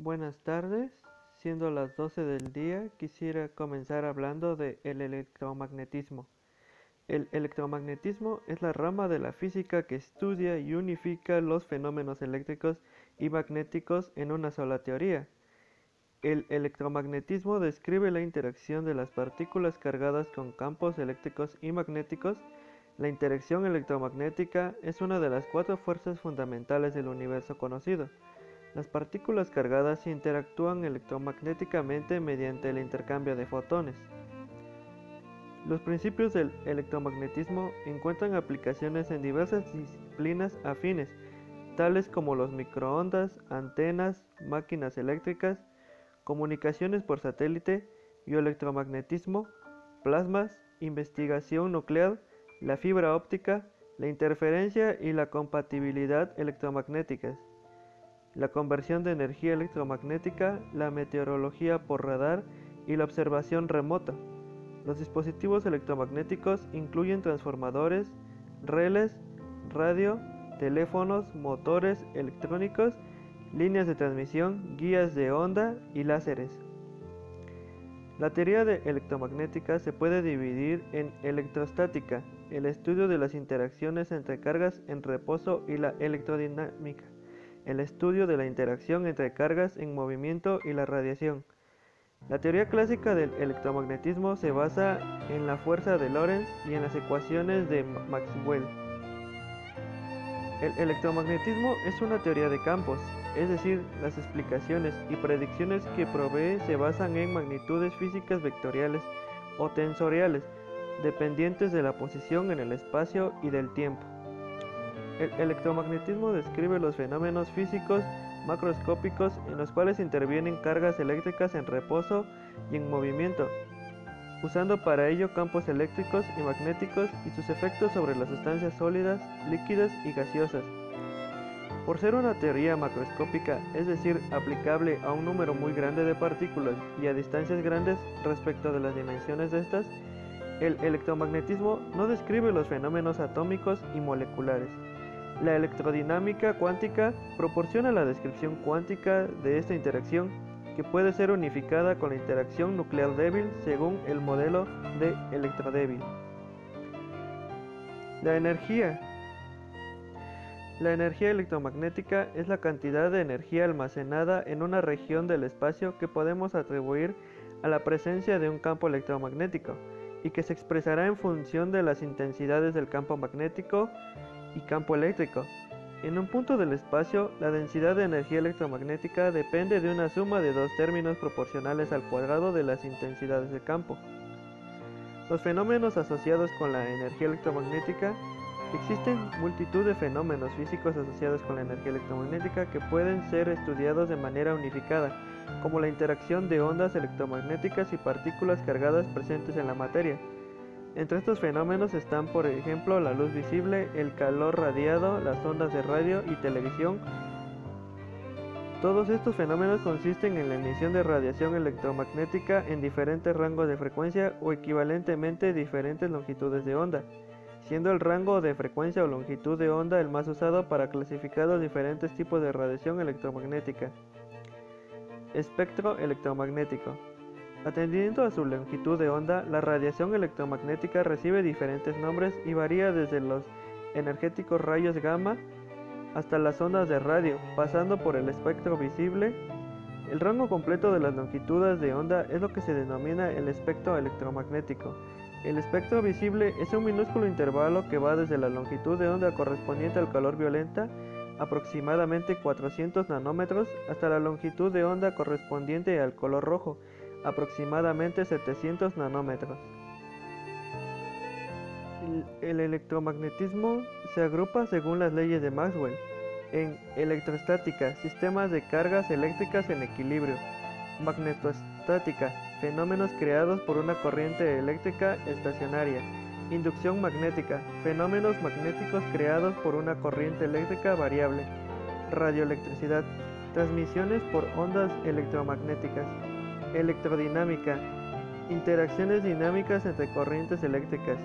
Buenas tardes, siendo las 12 del día, quisiera comenzar hablando de el electromagnetismo. El electromagnetismo es la rama de la física que estudia y unifica los fenómenos eléctricos y magnéticos en una sola teoría. El electromagnetismo describe la interacción de las partículas cargadas con campos eléctricos y magnéticos. La interacción electromagnética es una de las cuatro fuerzas fundamentales del universo conocido. Las partículas cargadas interactúan electromagnéticamente mediante el intercambio de fotones. Los principios del electromagnetismo encuentran aplicaciones en diversas disciplinas afines, tales como los microondas, antenas, máquinas eléctricas, comunicaciones por satélite, bioelectromagnetismo, plasmas, investigación nuclear, la fibra óptica, la interferencia y la compatibilidad electromagnéticas la conversión de energía electromagnética, la meteorología por radar y la observación remota. Los dispositivos electromagnéticos incluyen transformadores, reles, radio, teléfonos, motores electrónicos, líneas de transmisión, guías de onda y láseres. La teoría de electromagnética se puede dividir en electrostática, el estudio de las interacciones entre cargas en reposo y la electrodinámica el estudio de la interacción entre cargas en movimiento y la radiación. La teoría clásica del electromagnetismo se basa en la fuerza de Lorentz y en las ecuaciones de Maxwell. El electromagnetismo es una teoría de campos, es decir, las explicaciones y predicciones que provee se basan en magnitudes físicas vectoriales o tensoriales, dependientes de la posición en el espacio y del tiempo. El electromagnetismo describe los fenómenos físicos macroscópicos en los cuales intervienen cargas eléctricas en reposo y en movimiento, usando para ello campos eléctricos y magnéticos y sus efectos sobre las sustancias sólidas, líquidas y gaseosas. Por ser una teoría macroscópica, es decir, aplicable a un número muy grande de partículas y a distancias grandes respecto de las dimensiones de estas, el electromagnetismo no describe los fenómenos atómicos y moleculares. La electrodinámica cuántica proporciona la descripción cuántica de esta interacción que puede ser unificada con la interacción nuclear débil según el modelo de electrodébil. La energía. La energía electromagnética es la cantidad de energía almacenada en una región del espacio que podemos atribuir a la presencia de un campo electromagnético y que se expresará en función de las intensidades del campo magnético y campo eléctrico. En un punto del espacio, la densidad de energía electromagnética depende de una suma de dos términos proporcionales al cuadrado de las intensidades de campo. Los fenómenos asociados con la energía electromagnética Existen multitud de fenómenos físicos asociados con la energía electromagnética que pueden ser estudiados de manera unificada, como la interacción de ondas electromagnéticas y partículas cargadas presentes en la materia. Entre estos fenómenos están, por ejemplo, la luz visible, el calor radiado, las ondas de radio y televisión. Todos estos fenómenos consisten en la emisión de radiación electromagnética en diferentes rangos de frecuencia o equivalentemente diferentes longitudes de onda, siendo el rango de frecuencia o longitud de onda el más usado para clasificar los diferentes tipos de radiación electromagnética. Espectro electromagnético. Atendiendo a su longitud de onda, la radiación electromagnética recibe diferentes nombres y varía desde los energéticos rayos gamma hasta las ondas de radio, pasando por el espectro visible. El rango completo de las longitudes de onda es lo que se denomina el espectro electromagnético. El espectro visible es un minúsculo intervalo que va desde la longitud de onda correspondiente al calor violenta, aproximadamente 400 nanómetros, hasta la longitud de onda correspondiente al color rojo, aproximadamente 700 nanómetros. El, electromagnetismo se agrupa según las leyes de Maxwell en electrostática, sistemas de cargas eléctricas en equilibrio, magnetostática, fenómenos creados por una corriente eléctrica estacionaria, inducción magnética, fenómenos magnéticos creados por una corriente eléctrica variable, radioelectricidad, transmisiones por ondas electromagnéticas. Electrodinámica. Interacciones dinámicas entre corrientes eléctricas.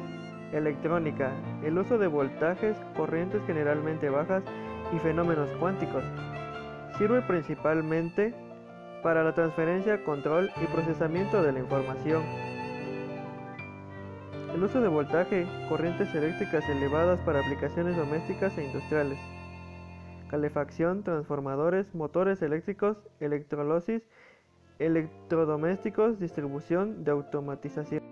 Electrónica. El uso de voltajes, corrientes generalmente bajas y fenómenos cuánticos. Sirve principalmente para la transferencia, control y procesamiento de la información. El uso de voltaje, corrientes eléctricas elevadas para aplicaciones domésticas e industriales. Calefacción, transformadores, motores eléctricos, electrolisis, electrodomésticos, distribución de automatización.